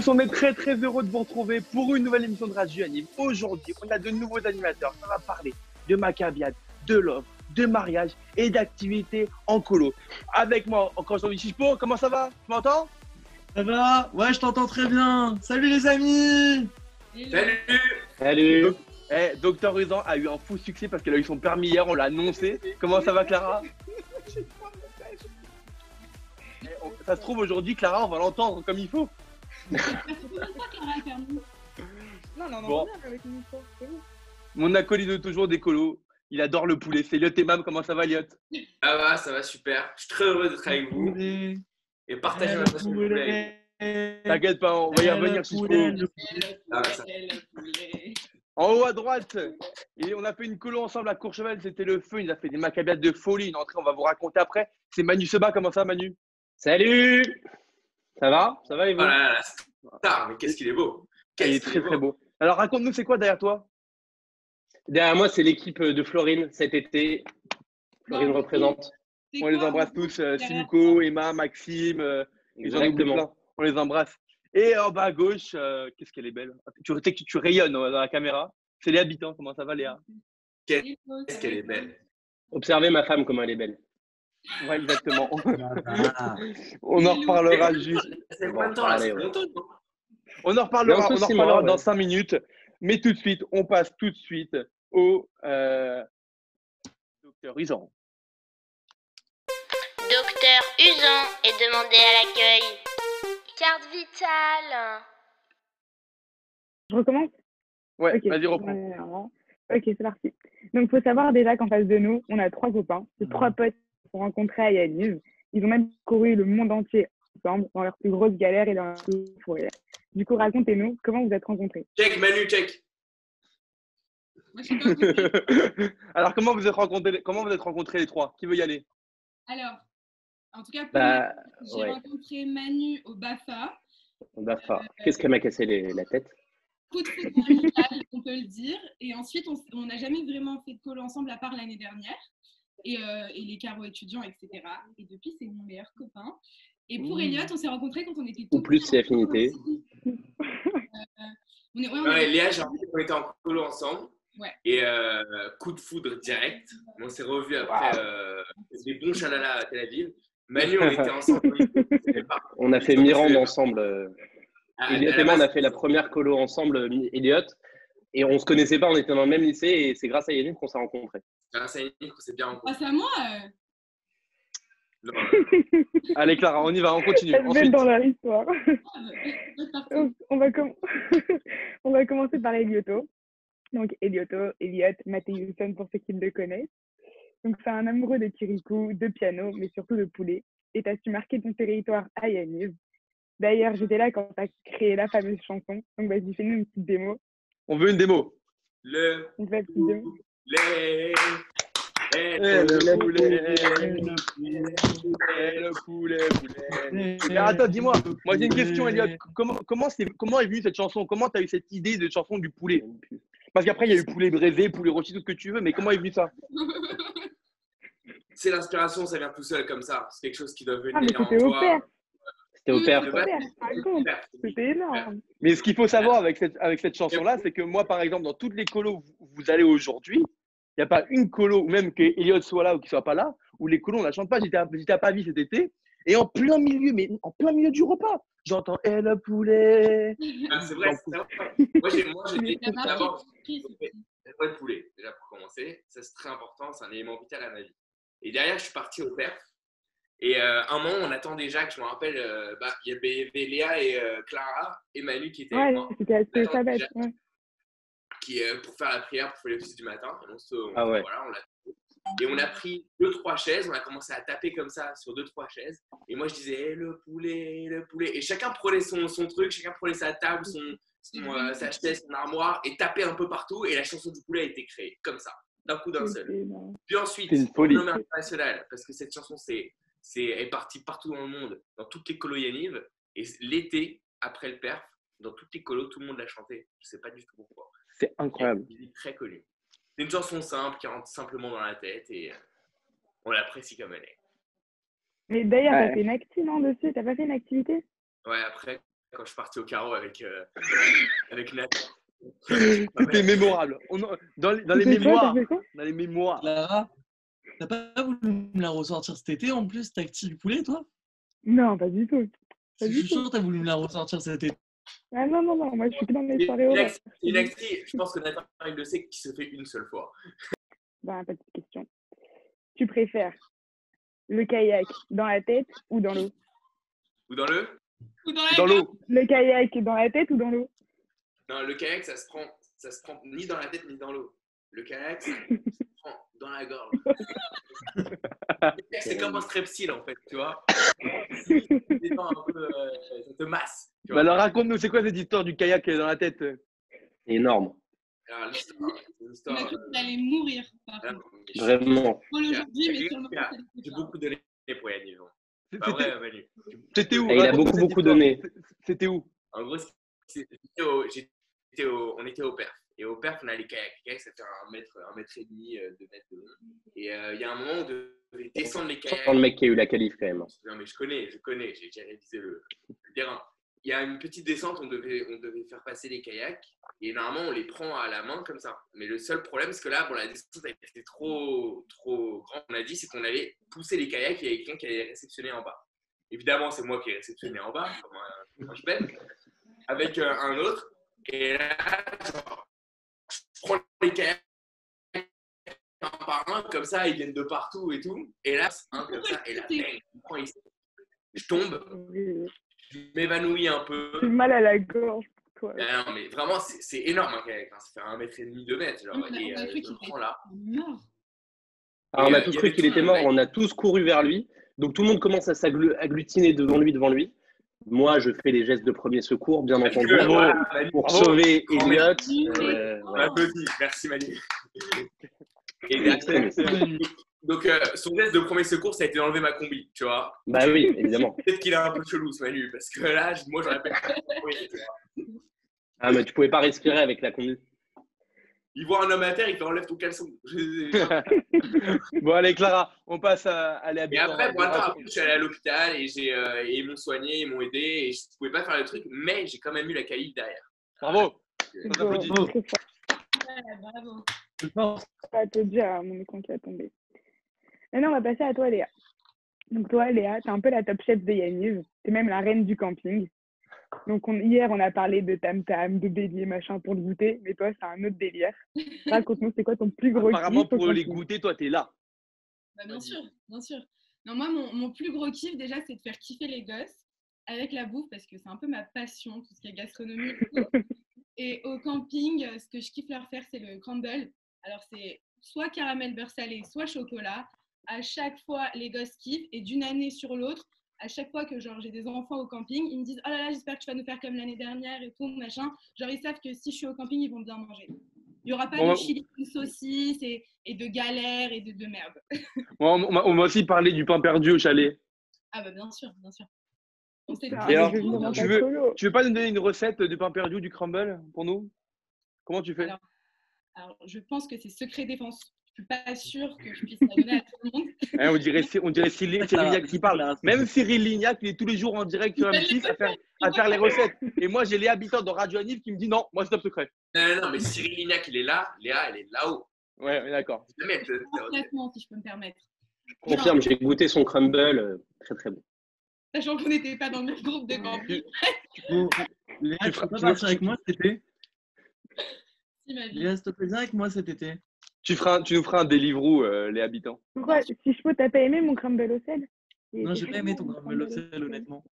tous, on est très très heureux de vous retrouver pour une nouvelle émission de Radio Yannick. Aujourd'hui, on a de nouveaux animateurs, ça va parler de macabiade, de love, de mariage et d'activités en colo. Avec moi, encore aujourd'hui, Chichepo, comment ça va? Tu m'entends? Ça va? Ouais, je t'entends très bien. Salut les amis Salut Salut Eh, Docteur Usan a eu un fou succès parce qu'elle a eu son permis hier, on l'a annoncé. Comment ça va Clara? Eh, on- Ça se trouve aujourd'hui, Clara, on va l'entendre comme il faut. Non, non, non, Bon. bien avec bon. Mon acolyte de toujours des colos, il adore le poulet. C'est Liot et Mam, comment ça va Liot Ça va, ça va super. Je suis très heureux d'être avec vous et partager ma passion pour le poulet. T'inquiète pas, on va y revenir Chichepo. Ah, ça- En haut à droite, et on a fait une colo ensemble à Courchevel, c'était le feu, il a fait des macabiades de folie, une entrée, on va vous raconter après. C'est Manu Seba, comment ça Manu? Salut Ça va? Ça va et vous Oh là là, la star, mais qu'est-ce qu'il est beau Il est très très beau. Alors raconte-nous, c'est quoi derrière toi? Derrière moi, c'est l'équipe de Florine cet été. Florine représente. On les embrasse tous, euh, Simco, Emma, Maxime, euh, Exactement. plein. On les embrasse. Et en bas à gauche, euh, qu'est-ce qu'elle est belle. Tu, tu, rayonnes euh, dans la caméra. C'est Léa Habitant, comment ça va Léa? Qu'est-ce qu'elle est belle Observez ma femme, comment elle est belle. Ouais, exactement. Ah, on en reparlera juste. C'est Bon, temps là allez, C'est ouais. On en reparlera, on en reparlera dans ouais. 5 minutes. Mais tout de suite, on passe tout de suite au euh, docteur Isan. Docteur Usan est demandé à l'accueil. Carte vitale. Je recommence? Ouais, Ok. vas-y, reprends. Ok, c'est parti. Donc, il faut savoir déjà qu'en face de nous, on a trois copains. C'est trois potes se sont rencontrés à Yaniv. Ils ont même couru le monde entier ensemble dans leurs plus grosses galères et leurs plus rires. Du coup, racontez-nous comment vous êtes rencontrés? Check, Manu, check. Moi. Alors, comment vous êtes rencontrés, comment vous êtes rencontrés les trois? Qui veut y aller? Alors, en tout cas, Bah, j'ai ouais. rencontré Manu au BAFA. Bafa. Qu'est-ce qu'elle m'a cassé les- la tête? Coup de foudre amical, on peut le dire. Et ensuite, on n'a jamais vraiment fait de colo ensemble à part l'année dernière. Et, euh, et les carreaux étudiants, etc. Et depuis, c'est mon meilleur copain. Et pour Mmh. Elliot, on s'est rencontrés quand on était Ou tout plus, c'est affinité. Euh, on est, ouais, on Ouais, est- Léa, j'ai qu'on était en colo ensemble. Ouais. Et euh, coup de foudre direct. On s'est revus après euh, des bons chalalas à Tel Aviv. Manu, on était ensemble. On a fait Mirande ensemble. euh, à- Elliot et moi, on a fait la première colo ensemble, Elliot. Et on se connaissait pas, on était dans le même lycée et c'est grâce à Yannick qu'on s'est rencontrés. Grâce à Yannick, on s'est bien rencontrés. Grâce à moi, euh, Non, euh, Allez, Clara, on y va, on continue. Viennent Ensuite, dans leur histoire. parti. Donc, on, va com- on va commencer par Elioto. Donc, Elioto, Elliot, Mathéusson pour ceux qui le connaissent. Donc, c'est un amoureux de Kirikou, de piano, mais surtout de poulet. Et t'as su marquer ton territoire à Yaniv. D'ailleurs, j'étais là quand t'as créé la fameuse chanson. Donc, vas-y, fais-nous une petite démo. on veut une démo. le la petite démo. Poulet. Le le poulet. poulet, Eh, le poulet, poulet. Mais attends, dis-moi, moi j'ai une question, Elliot. Comment, comment, est venue cette chanson? Comment tu as eu cette idée de chanson du poulet? Parce qu'après, il y a eu poulet braisé, poulet rôti, tout ce que tu veux, mais comment est venu ça? C'est l'inspiration, ça vient tout seul comme ça. C'est quelque chose qui doit venir Ah, mais en au toi. père. C'était au père. Le C'était énorme. Mais ce qu'il faut savoir avec cette, avec cette chanson-là, c'est que moi, par exemple, dans toutes les colos où vous allez aujourd'hui, n'y a pas une colo, ou même que Elliot soit là ou qu'il soit pas là, où les colos, on la chante pas. J'étais à, j'étais à Pavie cet été, et en plein milieu, mais en plein milieu du repas, j'entends Eh le poulet Ah, c'est vrai, c'est vrai. Moi, j'ai, d'abord le poulet, déjà pour commencer. Ça, c'est très important, c'est un élément vital à ma vie. Et derrière, je suis parti au père. Et euh, un moment, on attend déjà que je me rappelle, euh, bah, il y avait Léa et euh, Clara et Manu qui étaient Ouais, c'était assez savage. Ouais. Qui, euh, pour faire la prière, pour faire les offices du matin. Et on, se, on- Ah ouais. voilà, on l'a et on a pris deux, trois chaises, on a commencé à taper comme ça sur deux, trois chaises. Et moi, je disais, Eh, le poulet, le poulet. Et chacun prenait son, son truc, chacun prenait sa table, son, son, euh, sa chaise, son armoire, et tapait un peu partout. Et la chanson du poulet a été créée, comme ça, d'un coup d'un seul. Puis ensuite, C'est une folie. renommée internationale, parce que cette chanson c'est, c'est, est partie partout dans le monde, dans toutes les colonies Yaniv. Et l'été, après le perf, dans toutes les colos, tout le monde l'a chanté. Je sais pas du tout pourquoi. C'est incroyable. Il est très connu. C'est une chanson simple qui rentre simplement dans la tête et euh, on l'apprécie comme elle est. Mais d'ailleurs, Ouais. t'as fait une actu, non, dessus? T'as pas fait une activité? Ouais, après, quand je suis parti au carreau avec, euh, avec Nat. C'était mémorable. On en- dans, les- dans les T'as fait quoi mémoires. T'as Dans les mémoires. Clara, t'as pas voulu me la ressortir cet été en plus, ta active poulet, toi? Non, pas du tout. Pas Je du suis tout. sûr que t'as voulu me la ressortir cet été. Ah non, non, non, moi je suis que dans mes soirées une acti- je pense que Nathan il le sait, qui se fait une seule fois. Bah, petite question. Tu préfères le kayak dans la tête ou dans l'eau? Ou dans le? Ou Dans l'eau. Le kayak dans la tête ou dans l'eau? Non, le kayak, ça se prend, ça se prend ni dans la tête ni dans l'eau. Le kayak, prend dans la gorge. Le kayak, c'est comme un strepsil en fait, tu vois. Un peu, euh, ça te masse. Tu Bah vois. alors raconte-nous, c'est quoi cette histoire du kayak dans la tête? C'est énorme. Alors, l'histoire, c'est une On histoire. a cru euh, allait mourir, par contre. je- Vraiment. Drôle aujourd'hui, mais J'ai- sur le moment, beaucoup donné pour Pas vrai, Manu. où? Et il a beaucoup, beaucoup donné. C'était où? En gros, c'est- j'étais au- j'étais au- on était au perf. Et au perf, on a les kayaks. Les kayaks, ça fait un mètre, un mètre et demi, euh, deux mètres de long. Et euh, il y a un moment où on devait descendre les kayaks. Le mec qui a eu la qualif quand même. Non, mais je connais, je connais, j'ai déjà révisé le, le terrain. Il y a une petite descente, on devait, on devait faire passer les kayaks. Et normalement, on les prend à la main comme ça. Mais le seul problème, c'est que là, bon, la descente a été trop, trop grande. On a dit, c'est qu'on allait pousser les kayaks et il y avait quelqu'un qui allait réceptionner en bas. Évidemment, c'est moi qui ai réceptionné en bas, comme un, un avec euh, un autre. Et là, genre, je prends les kayaks un par un, comme ça, ils viennent de partout et tout. Et là, un comme ça, et je tombe, je m'évanouis un peu. J'ai mal à la gorge. Ah non, mais vraiment, c'est énorme un kayak. hein. Ça fait un mètre et demi, deux mètres. Genre, On a- et a euh, cru qu'il là. Mort. Alors, on a tous cru qu'il était mort, on a tous couru vers lui. Donc tout le monde commence à s'agglutiner devant lui, devant lui. Moi, je fais les gestes de premier secours, bien que, entendu, voilà, pour sauver Elliot. merci. Euh, voilà. Merci Manu. Et donc, euh, son geste de premier secours, ça a été d'enlever ma combi, tu vois. Bah oui, évidemment. Peut-être qu'il est un peu chelou, ce Manu, parce que là, moi, j'aurais pas. Ah, mais tu pouvais pas respirer avec la conduite. Il voit un homme à terre, il fait enlève ton caleçon. Bon, allez, Clara, on passe à aller Et habiter. après, bon, attends, après, je suis allé à l'hôpital et, j'ai, euh, et ils m'ont soigné, ils m'ont aidé et je pouvais pas faire le truc, mais j'ai quand même eu la qualif derrière. Bravo. On applaudit. fort. Ouais, bravo. Je pense. à te dire, mon écran qui va tomber. Maintenant, on va passer à toi, Léa. Donc, toi, Léa, t'es un peu la top chef de Yaniv. T'es même la reine du camping. Donc, on- hier, on a parlé de tam-tam, de bélier, machin pour le goûter. Mais toi, c'est un autre délire. Raconte-nous, c'est quoi ton plus gros Apparemment, kiff au pour les camping goûter, toi, t'es là. Bah, bien sûr, bien sûr. Non, moi, mon, mon plus gros kiff, déjà, c'est de faire kiffer les gosses avec la bouffe, parce que c'est un peu ma passion, tout ce qui est gastronomie. et au camping, ce que je kiffe leur faire, c'est le crumble. Alors, c'est soit caramel beurre salé, soit chocolat. À chaque fois, les gosses kiffent. Et d'une année sur l'autre, à chaque fois que genre, j'ai des enfants au camping, ils me disent Oh là là, j'espère que tu vas nous faire comme l'année dernière et tout, machin. Genre, ils savent que si je suis au camping, ils vont bien manger. Il n'y aura pas de chili, de saucisse et, et de galères et de, de merde. On, on m'a- on m'a aussi parlé du pain perdu au chalet. Ah bah bien sûr, bien sûr. On sait Ah, alors, tu veux-. Tu veux pas nous donner une recette du pain perdu, du crumble pour nous? Comment tu fais? Alors, Alors, je pense que c'est secret défense. Je suis pas sûre que je puisse la donner à tout le monde. Hein, On dirait, on dirait Cyril, Cyril Lignac qui parle. Même Cyril Lignac, il est tous les jours en direct sur M6 à faire, à faire les recettes. Et moi, j'ai les habitants de Radio Anif qui me dit non, moi, c'est top secret. Non, non, non, mais Cyril Lignac, il est là, Léa, elle est là-haut. Ouais, d'accord. Complètement, si je peux me permettre. Confirme, j'ai goûté son crumble, euh, très très bon. Sachant qu'on n'était pas dans le même groupe de. Bon, Léa, tu feras- peux pas partir avec moi cet été? Si, ma vie. Léa, s'il te plaît, viens avec moi cet été. Tu, feras, tu nous feras un Deliveroo, euh, les habitants. Pourquoi? Si je peux, t'as pas aimé mon crumble au sel? Il Non, j'ai pas aimé ton crumble au sel, honnêtement.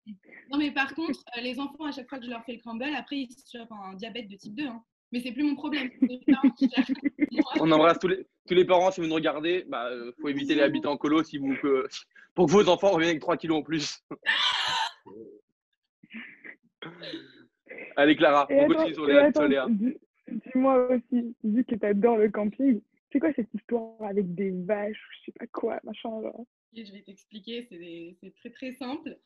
Non, mais par contre, euh, les enfants, à chaque fois que je leur fais le crumble, après, ils chopent un diabète de type 2. hein. Mais c'est plus mon problème. On embrasse tous les, tous les parents si vous nous regardez. Bah, euh, faut éviter les habitants en colo si vous, que- pour que vos enfants reviennent avec 3 kilos en plus. Allez, Clara, Et on attends, continue sur les dis-moi aussi, vu que t'adores le camping, c'est quoi cette histoire avec des vaches, ou je sais pas quoi, machin je vais t'expliquer, c'est très très simple.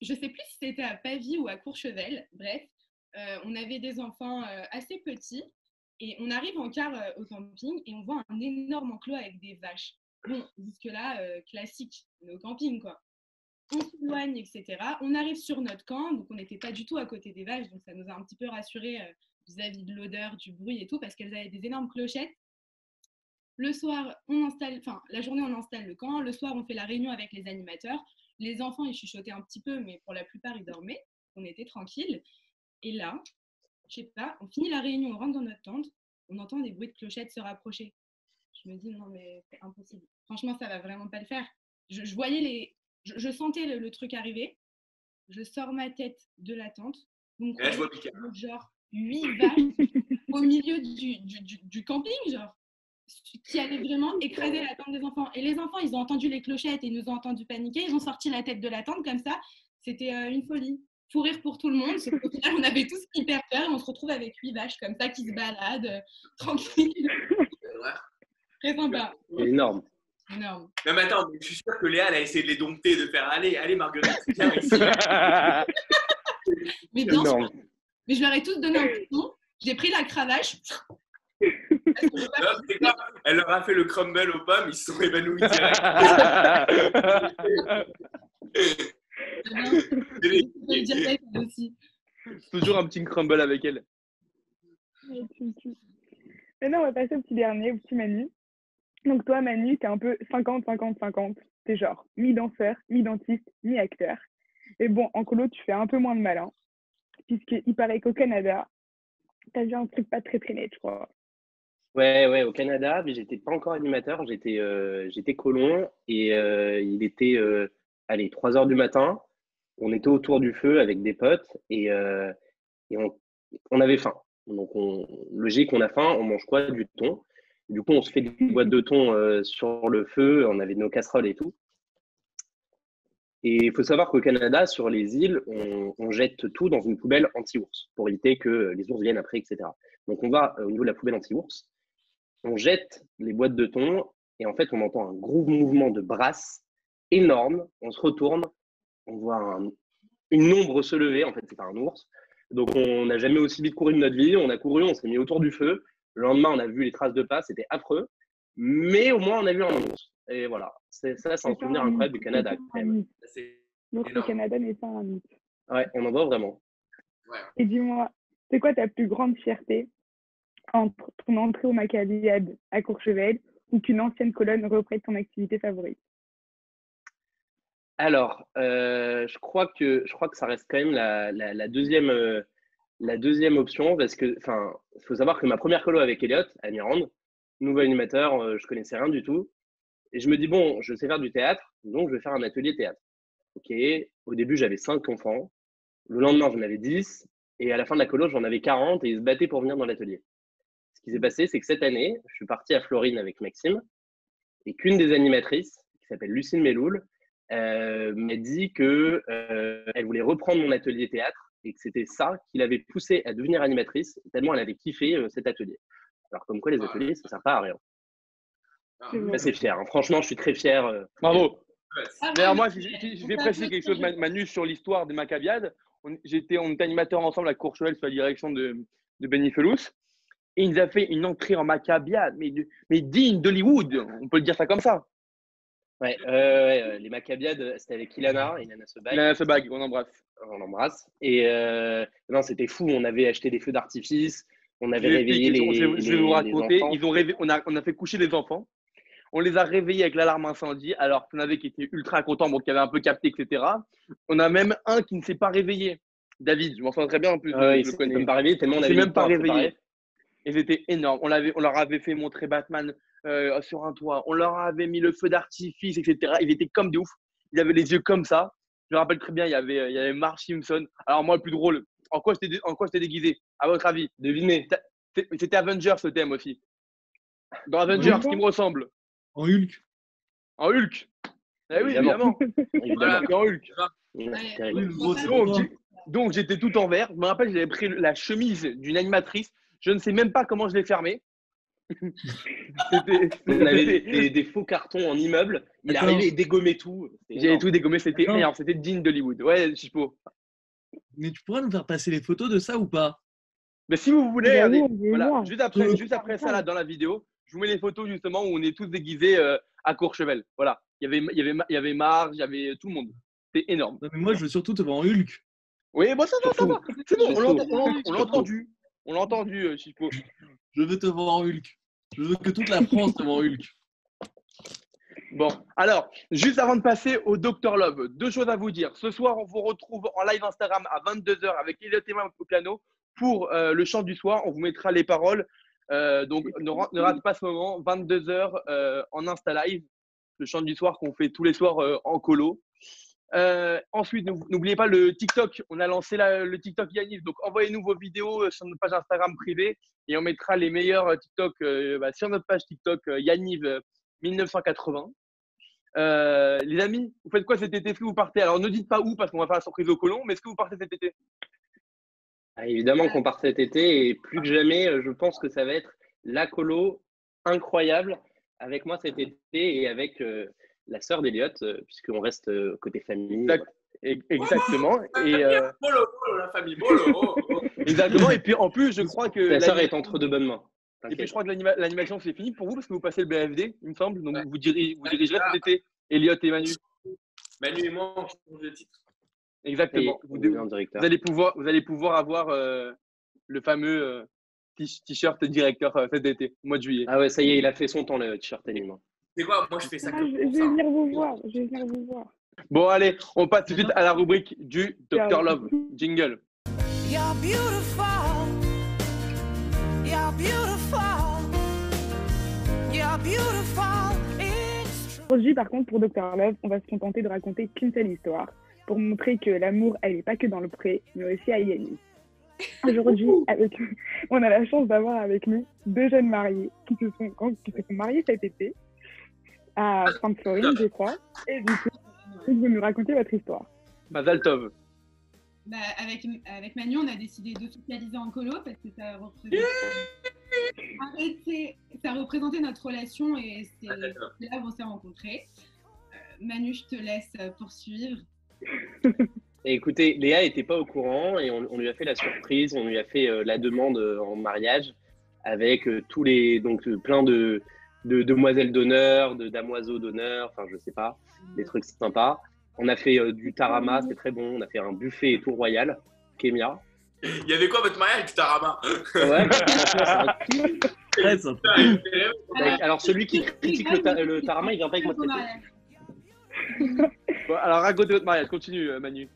Je sais plus si c'était à Pavie ou à Courchevel, bref, euh, on avait des enfants euh, assez petits et on arrive en car euh, au camping et on voit un énorme enclos avec des vaches. Bon, jusque-là, classique, on est au camping quoi. On s'éloigne, etc. On arrive sur notre camp, donc on n'était pas du tout à côté des vaches, donc ça nous a un petit peu rassurés vis-à-vis de l'odeur, du bruit et tout, parce qu'elles avaient des énormes clochettes. Le soir, on installe, enfin, la journée, on installe le camp. Le soir, on fait la réunion avec les animateurs. Les enfants, ils chuchotaient un petit peu, mais pour la plupart, ils dormaient. On était tranquille. Et là, je sais pas, on finit la réunion, on rentre dans notre tente, on entend des bruits de clochettes se rapprocher. Je me dis, non, mais c'est impossible. Franchement, ça va vraiment pas le faire. Je, je voyais les. Je, je sentais le, le truc arriver. Je sors ma tête de la tente. Donc, là, je vois genre huit vaches au milieu du, du, du- du camping, genre, qui allaient vraiment écraser la tente des enfants. Et les enfants, ils ont entendu les clochettes et ils nous ont entenus paniquer. Ils ont sorti la tête de la tente comme ça. C'était euh, une folie. Fou rire pour tout le monde. Final, on avait tous hyper peur et on se retrouve avec huit vaches comme ça qui se baladent, euh, tranquilles. Très sympa. Énorme. Énorme. Non, mais attends, mais je suis sûr que Léa, elle a essayé de les dompter, de faire Allez, allez, Marguerite, viens ici. Mais bien sûr, mais je leur ai tous donné un petit nom. J'ai pris la cravache. Non, Elle leur a fait le crumble aux pommes, ils se sont évanouis direct. Toujours un petit crumble avec elle. Maintenant, on va passer au petit dernier, au petit Manu. Donc, toi, Manu, t'es un peu 50-50-50. T'es genre mi-danseur, mi-dentiste, mi-acteur. Et bon, en colo, tu fais un peu moins de malin. Puisqu'il paraît qu'au Canada, t'as vu un truc pas très très net, je crois. Ouais, ouais, au Canada, mais j'étais pas encore animateur, j'étais euh, colon et euh, il était, euh, allez, 3 heures du matin. On était autour du feu avec des potes et, et on, on avait faim. Donc, on, logique, on a faim, on mange quoi? Du thon. Du coup, on se fait des boîtes de thon sur le feu, on avait nos casseroles et tout. Et il faut savoir qu'au Canada, sur les îles, on, jette tout dans une poubelle anti-ours pour éviter que les ours viennent après, etc. Donc, on va au niveau de la poubelle anti-ours on jette les boîtes de thon et en fait, on entend un gros mouvement de brasse énorme. On se retourne, on voit un- une ombre se lever. En fait, c'est pas un ours. Donc, on n'a jamais aussi vite couru de notre vie. On a couru, on s'est mis autour du feu. Le lendemain, on a vu les traces de pas. C'était affreux. Mais au moins, on a vu un ours. Et voilà. C'est, ça, c'est un souvenir incroyable du Canada. quand même. au énorme. Canada n'est pas un mythe. Ouais, on en voit vraiment. ouais. Et dis-moi, c'est quoi ta plus grande fierté? Entre ton entrée au Maccabiade à Courchevel ou qu'une ancienne colonne reprenne ton activité favorite? Alors, euh, je crois que je crois que ça reste quand même la, deuxième euh, la deuxième option parce que enfin, il faut savoir que ma première colo avec Elliot à Mirande, nouveau animateur, euh, je connaissais rien du tout et je me dis bon, je sais faire du théâtre, donc je vais faire un atelier théâtre. Ok, au début j'avais cinq enfants, le lendemain j'en avais 10 et à la fin de la colo j'en avais 40 et ils se battaient pour venir dans l'atelier. Ce qui s'est passé, c'est que cette année, je suis parti à Florine avec Maxime et qu'une des animatrices qui s'appelle Lucille Meloul euh, m'a dit que euh, elle voulait reprendre mon atelier théâtre et que c'était ça qui l'avait poussée à devenir animatrice tellement elle avait kiffé euh, cet atelier. Alors comme quoi les ateliers ça sert pas à rien. Ah, C'est Je suis vrai. assez fier. hein. Franchement, je suis très fier. euh. Bravo. Ah, D'ailleurs, moi, je, je- je on vais préciser quelque chose, de- Ma- Manu, sur l'histoire des Maccabiades. On, j'étais, on était animateurs ensemble à Courchevel sous la direction de, de Benny Felous. Et il nous a fait une entrée en Maccabiade, mais, mais digne d'Hollywood. On peut le dire ça comme ça. Ouais, euh, ouais, euh, les Maccabiades, c'était avec Ilana, Ilana Sebag. Il a ce bague, on embrasse. on l'embrasse. Et euh, non, c'était fou. On avait acheté des feux d'artifice, on avait réveillé les, je vais- je vais les- vous raconter. Ils ont on, a, on a fait coucher les enfants. On les a réveillés avec l'alarme incendie, alors qu'on avait qui était ultra content, bon, qui avait un peu capté, etc. On a même un qui ne s'est pas réveillé. David, je m'en souviens très bien en plus. Ouais, je il le s'est connais. même pas réveillé tellement on avait même pas réveillé. Et c'était énorme. On, leur avait fait montrer Batman euh, sur un toit. On leur avait mis le feu d'artifice, etc. Ils étaient comme des ouf. Ils avaient les yeux comme ça. Je me rappelle très bien, il y avait, il y avait Marge Simpson. Alors, moi, le plus drôle, en quoi j'étais dé- en quoi j'étais déguisé À votre avis? Devinez. C'était Avengers ce thème aussi. Dans Avengers, qui me ressemble En Hulk. En Hulk. Eh oui, Évidemment. en Hulk. Ouais, donc, j'étais tout en vert. Je me rappelle, j'avais pris la chemise d'une animatrice. Je ne sais même pas comment je l'ai. C'était- On avait c'était- des, des faux cartons en immeuble. Il arrivait et dégommait tout. C'était J'avais tout dégommé, c'était c'était digne d'Hollywood. Ouais, Chipo. mais tu pourras nous faire passer les photos de ça ou pas? Mais si vous voulez, regardez, voilà, juste après, Euh, juste après ça, là, dans la vidéo, je vous mets les photos justement où on est tous déguisés euh, à Courchevel. Voilà. Il y avait, il y avait, il y avait Marge, il y avait tout le monde. C'est énorme. Non, mais moi, je veux surtout te voir en Hulk. Oui, bon, ça va, ça va. C'est bon, on l'a entendu. On l'a entendu, euh, Chico. Je veux te voir en Hulk. Je veux que toute la France te voit en Hulk. Bon, alors, juste avant de passer au Dr Love, deux choses à vous dire. Ce soir, on vous retrouve en live Instagram à 22h avec Elliot et au piano pour euh, le chant du soir. On vous mettra les paroles. Euh, donc, ne, ne rate pas ce moment. 22h euh, en Insta Live, le chant du soir qu'on fait tous les soirs euh, en colo. Euh, ensuite, n'ou- n'oubliez pas le TikTok. On a lancé la- le TikTok Yanniv. Donc, envoyez-nous vos vidéos euh, sur notre page Instagram privée et on mettra les meilleurs euh, TikTok euh, bah, sur notre page TikTok Yanniv euh, 1980. Euh, les amis, vous faites quoi cet été? Est-ce que vous partez? Alors, ne dites pas où parce qu'on va faire la surprise au colon, mais est-ce que vous partez cet été? Ah, évidemment qu'on part cet été et plus que jamais, euh, je pense que ça va être la colo incroyable avec moi cet été et avec la sœur d'Eliott, euh, puisqu'on reste euh, côté famille. Exact. Exactement. Et, euh, Bolo, bolo, la famille, bolo. oh, oh. exactement. Et puis, en plus, je crois que. La sœur est entre de bonnes mains. Et puis, je crois que l'anima- l'animation, c'est fini pour vous parce que vous passez le BFD, il me semble. Donc, vous, diri- vous dirigerez cet été. Elliot et Manu. Manu et moi, on change de titre. Exactement. Vous, vous allez pouvoir, vous allez pouvoir avoir euh, le fameux euh, t- t-shirt directeur euh, cet été, au mois de juillet. Ah ouais, ça y est, il a fait son temps, le t-shirt anime. C'est quoi Moi, je fais ça Ah, je, pour je vais ça. venir vous voir. Je vais venir vous voir. Bon, allez, on passe tout de suite à la rubrique du Dr. Love. Jingle. You're beautiful. You're beautiful. You're beautiful. It's true. Aujourd'hui, par contre, pour Dr. Love, on va se contenter de raconter qu'une seule histoire pour montrer que l'amour, elle n'est pas que dans le pré, mais aussi à Yannis. Aujourd'hui, avec... on a la chance d'avoir avec nous deux jeunes mariés qui se sont, qui se sont mariés cet été à Sainte-Florine, je crois. Et du coup, vous pouvez nous raconter votre histoire. Mazal Tov. Bah, avec, avec Manu, on a décidé d'officialiser en colo parce que ça représentait, Arrêtez. ça représentait notre relation et c'est Ah, là où on s'est rencontrés. Euh, Manu, je te laisse poursuivre. Et écoutez, Léa n'était pas au courant et on, on lui a fait la surprise, on lui a fait euh, la demande euh, en mariage avec euh, tous les donc euh, plein de, de demoiselles d'honneur, de damoiseaux d'honneur, enfin je sais pas, des trucs sympas. On a fait euh, du tarama, c'est très bon. On a fait un buffet et tout royal, Kémia. Il y avait quoi votre mariage du Tarama? Ouais. Très sympa. Alors celui qui critique le, ta- le tarama, il vient pas avec moi. Bon, alors, racontez votre mariage. Continue, euh, Manu.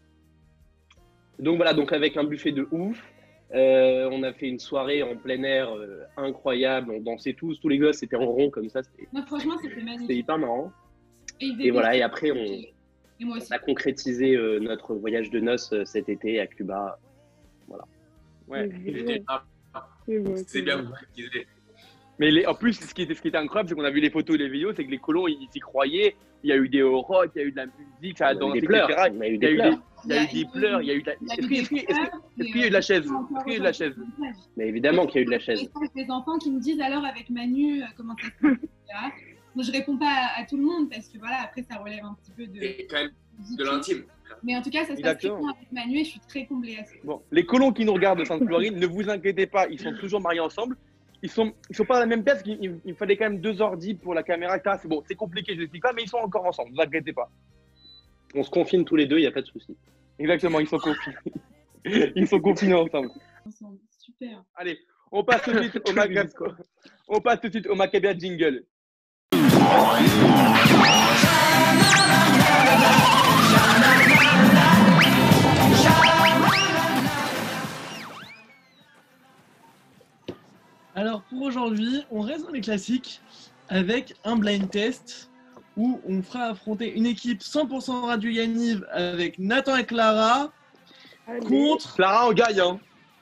Donc voilà, donc avec un buffet de ouf. Euh, on a fait une soirée en plein air euh, incroyable. On dansait tous, tous les gosses étaient en rond comme ça. Non, franchement, c'était hyper marrant. Et, voilà, et après on, Et moi aussi. on a concrétisé euh, notre voyage de noces euh, cet été à Cuba. Ouais. C'est Il était- bien concrétisé. Mais les- en plus, ce qui, était, ce qui était incroyable, c'est qu'on a vu les photos et les vidéos, c'est que les colons, ils s'y croyaient. Il y a eu des rock, il y a eu de la musique, ça a dansé, des pleurs. etc. Il y a des eu pleurs. des, il y a eu des pleurs, il y a eu de la. Y Est-ce qu'il pleurs, y a eu de la chaise Est-ce qu'il y a eu de la chaise. Mais évidemment qu'il y a eu de la Et chaise. des enfants qui me disent alors avec Manu, euh, comment ça se passe, etc. Moi, je réponds pas à, à tout le monde parce que voilà, après, ça relève un petit peu de. Et quand même de l'intime. Mais en tout cas, ça se passe très bien avec Manu et je suis très comblée à ça. Bon, les colons qui nous regardent de Sainte-Florine, ne vous inquiétez pas, ils sont toujours mariés ensemble. Ils sont, ils sont pas à la même pièce, il, il- il fallait quand même deux ordi pour la caméra, etc. C'est bon, c'est compliqué, je l'explique pas, mais ils sont encore ensemble, ne vous inquiétez pas. On se confine tous les deux, il n'y a pas de souci. Exactement, ils sont confinés. ils sont confinés ensemble. Ensemble. Super. Allez, on passe tout de suite au Macab- On passe tout de suite au Maccabia Jingle. Alors pour aujourd'hui, on reste dans les classiques avec un blind test où on fera affronter une équipe 100% Radio Yaniv avec Nathan et Clara Allez. contre Clara, on gagne, hein.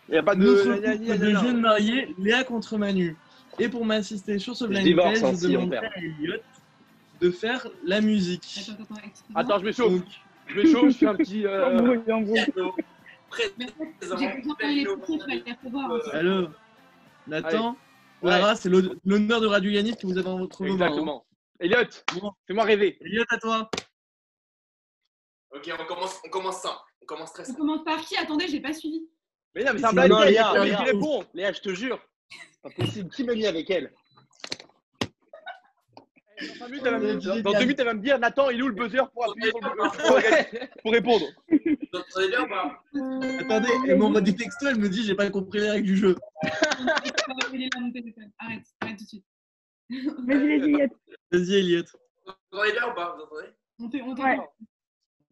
Il n'y a pas de. notre couple de gna. jeunes mariés, Léa contre Manu. Et pour m'assister sur ce blind divorce, test, hein, je si perd. à Elliot de faire la musique. Attends, attends, excuse-moi. Attends, je m'échauffe. Donc, Je m'échauffe, je fais un petit. euh, en J'ai de les. Nathan, Ouais. Clara, c'est l'hon- l'honneur de Radio Yaniv que vous avez dans votre main. hein. Exactement. Elliot, Bon. fais-moi rêver. Elliot, à toi. Ok, on commence, on commence simple. On commence très On simple. commence par qui? Attendez, j'ai pas suivi. Mais non, mais c'est un non, test, Léa, Léa. qui répond. Léa, je te jure. Pas possible. Qui m'a mis avec elle? Dans cinq minutes, elle va me- Dans deux minutes, elle va me dire Nathan, il est où le buzzer pour appuyer sur le buzzer pour répondre Vous entendez bien ou pas Attendez, elle m'envoie des textos, elle me dit j'ai pas compris les règles du jeu. Arrête, arrête tout de suite. Vas-y, vas-y, Elliot. Vas-y, Elliot. Vous entendez bien ou pas Vous entendez? On fait, on Ouais. t'entend.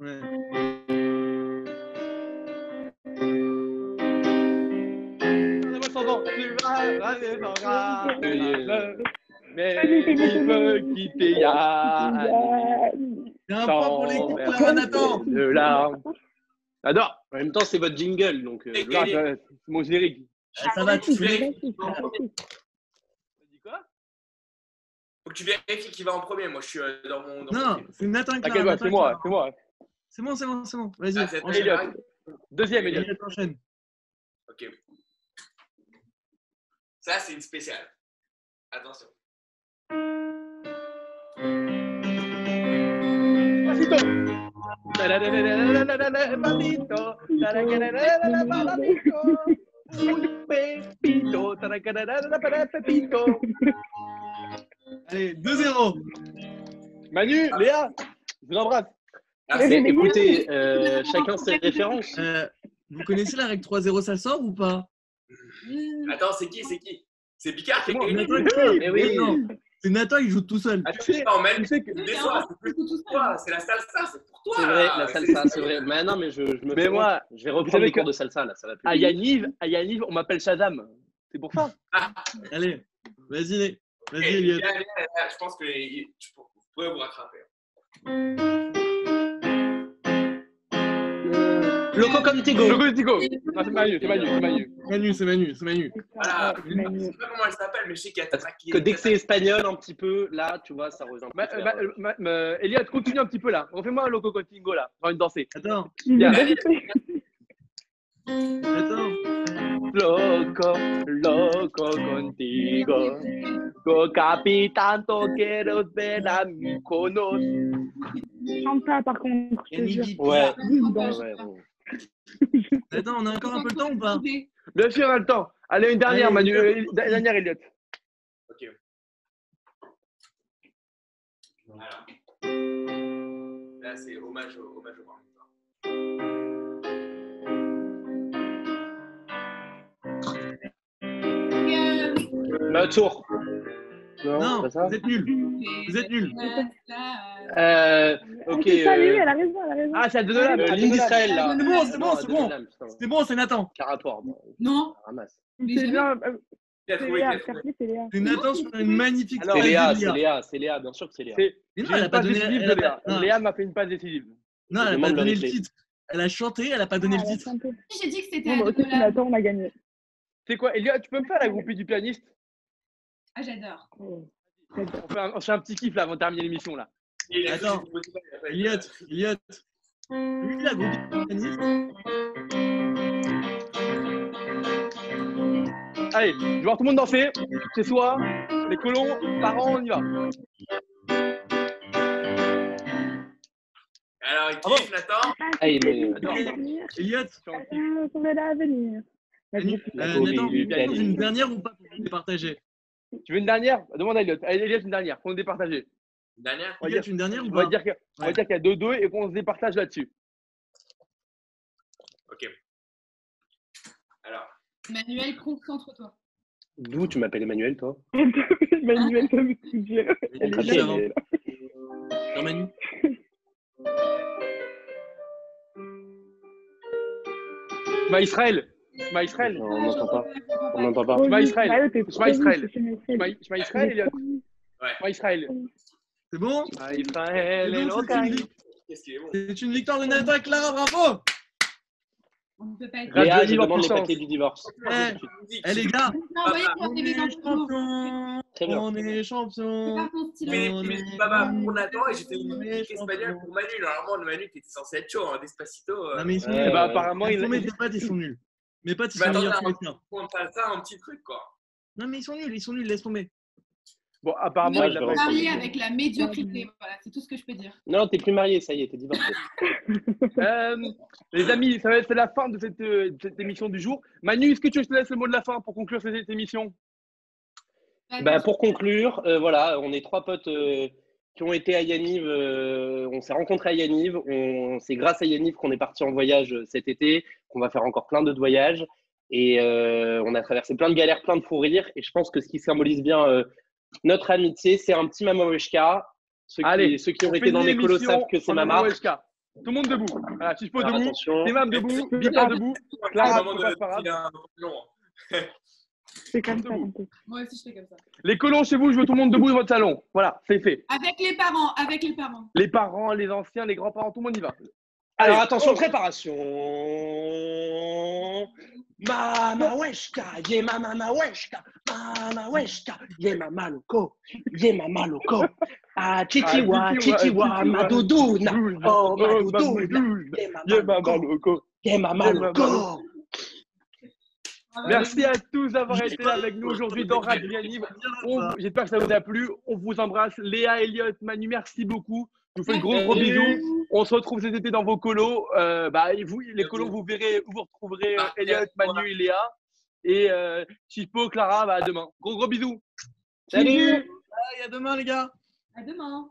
Ouais. Mais il veut quitter Yann. C'est un point pour l'équipe Sans là-bas, Nathan. De larmes. J'adore. En même temps, c'est votre jingle, donc. euh, et- C'est mon générique. Ah, Ça va, tu. T'as dit quoi? Faut que tu vérifies qui va en premier. Moi, je suis euh, dans mon. Dans Non, c'est Nathan T'inquiète c'est moi, c'est moi. C'est bon, c'est bon, c'est bon. Vas-y, Ah, Deuxième, Elliot. Elliot, enchaîne. Ok. Ça, c'est une spéciale. Attention. Pasito. Pasito. Un pepito. Pepito. Allez, 2-0. Manu, Léa, je vous embrasse. Ah, écoutez, euh, chacun ses références. Euh, vous connaissez la règle 3-0, ça sort ou pas? Attends, c'est qui C'est qui? C'est Picard qui. Mais oui. C'est Nathan, il joue tout seul. Ah, tu sais, Non, même tu sais que- des fois, c'est plus pour toi. C'est la salsa, c'est pour toi. C'est vrai, la salsa, c'est vrai. Mais non, mais je, je me Mais fais moi, je vais reprendre les cours de salsa là, ça va plus. à Yaniv, à Yaniv, on m'appelle Shazam. C'est pour ça. Allez, vas-y, vas-y, Je pense que je pourrais vous rattraper. Loco Contigo. Logo Tigo. Non, c'est Manu, c'est Manu, c'est Manu. Manu, c'est Manu, c'est Manu. Voilà. Ouais, Je Manu. sais pas comment elle s'appelle, mais je sais qu'il y a qui que dès que c'est espagnol un petit peu, là, tu vois, ça rejoint. Ma- plus ma- vers- ma- ma- Elliot, continue un petit peu là. Refais-moi un Loco Contigo là. J'ai envie de danser. Attends, Bien. attends. Loco, loco contigo. Go capitán, quiero ver a mi conos. Chante pas, par contre, je te jure. Ouais. Bon. ouais, bon. Attends, on a encore un peu le temps ou pas? Bien sûr, on a le temps. Allez, une dernière, Allez, Manu. Euh, dernière, Elliot. Ok. Voilà. Là, c'est hommage au, hommage au Parlement. Euh, Bah, tour. Non, vous êtes nuls. Vous êtes nuls. Euh, Ah, ok. c'est ça, lui, euh, elle a raison, elle a raison. Ah, c'est l'âme. euh, de l'âme. d'Israël, là. C'est bon, c'est bon, Non, c'est bon. C'est bon, c'est Nathan. Caratoire. Non, ramasse. C'est bien, euh, c'est Nathan sur une magnifique Alors, C'est Léa, c'est Léa, c'est Léa, bien sûr que c'est Léa. C'est Mais non, elle a une pas donné. elle a Léa. Léa m'a fait une passe décisive. Non, elle a demande pas le donné le titre. Elle a chanté, elle a pas donné Ah, le elle titre. j'ai dit que c'était Nathan, on a gagné. C'est quoi, Elliot, tu peux me faire la groupie du pianiste? Ah, j'adore. Oh, très bien. on fait, un, on fait un petit kiff là avant de terminer l'émission là. Il a Attends. il a Elliot, Elliot. Lui, la groupe pianiste. Allez, je vais voir tout le monde danser. Chez soi, les colons, parents, on y va. Alors, il Ah kiffe, Nathan? Il est- Attends. Elliot, on est là à venir. Euh, Nathan, il il une dernière ou pas pour vous partager? Tu veux une dernière? Demande à Elliot. Allez, Elliot, une dernière, qu'on se départage. Une dernière. On va dire, une dernière ou on va pas dire que- on va Ouais. dire qu'il y a 2-2 et qu'on se départage là-dessus. Ok. Alors, Manuel, concentre-toi. D'où tu m'appelles Emmanuel, toi? Manuel, ça dire. Est là. Non, Manu Shema Israël. Shema Israël. Non, on n'entend pas. On n'entend pas. Oui, Israël. Elliot. Shema Israël. C'est bon Israël, une Qu'est-ce qu'il est bon C'est une victoire de Nathan et Clara, bravo On ne peut pas être. Je demande les papiers du divorce. Eh, eh, les gars, on est champions. On est C'est champions pas ton style. Mais On mais est- Baba pour Nathan et j'étais une on est musique espagnole champions. pour Manu. Normalement, le Manu, t'étais censé être chaud, hein, Despacito. euh, Non mais ils sont nuls. bah, apparemment, Ils mes ils sont nuls. Mes potes, ils Mais sont attends, meilleurs que attends. les tiens. on passe ça un petit truc, quoi. Non mais ils sont nuls, ils sont nuls, laisse tomber. Bon, apparemment, il rentrer. Marié avec la médiocrité, voilà, c'est tout ce que je peux dire. Non, t'es plus marié, ça y est, t'es divorcé. Euh, les amis, ça va être c'est la fin de cette, euh, de cette émission du jour. Manu, est-ce que tu te laisse le mot de la fin pour conclure cette, émission? Bah, pour conclure, euh, voilà, on est trois potes euh, qui ont été à Yaniv. euh, on s'est rencontrés à Yaniv. C'est grâce à Yaniv qu'on est parti en voyage cet été, qu'on va faire encore plein d'autres voyages. Et euh, on a traversé plein de galères, plein de fous rires. Et je pense que ce qui symbolise bien euh, notre amitié, c'est un petit Mama Weshka. Ceux qui, Allez, ceux qui ont On été dans les colos savent que c'est en ma Mama marque. Weshka. Tout le monde debout. Voilà, Alors, debout, attention. Temam debout, Bika debout, Clara, Maman c'est de- pas grave. il a un long, hein. C'est comme ça, Debout. Moi aussi, je fais comme ça. Les colons chez vous, je veux tout le monde debout dans votre salon. Voilà, c'est fait. Avec les parents, avec les parents. Les parents, les anciens, les grands-parents, tout le monde y va. Alors Allez. attention, préparation. Mama weshka, ye mama ma weshka, mama weshka, ye mama loco, ye mama loco. Ah chichiwa, Ah, chichiwa, ma doudouna, oh ma ma doudouna, doudouna. ye mama loco, ye mama loco. Merci à tous d'avoir été là avec nous aujourd'hui dans Radio. On- J'espère que ça vous a plu. On vous embrasse. Léa, Elliot, Manu, merci beaucoup. Je vous fais de gros gros bisous. On se retrouve cet été dans vos colos. Euh, bah, et vous, les colos, vous verrez où vous retrouverez euh, Elliot, Manu et Léa. Et euh, Chipo, Clara, bah, à demain. Gros gros bisous. Salut. Allez, à demain, les gars. À demain.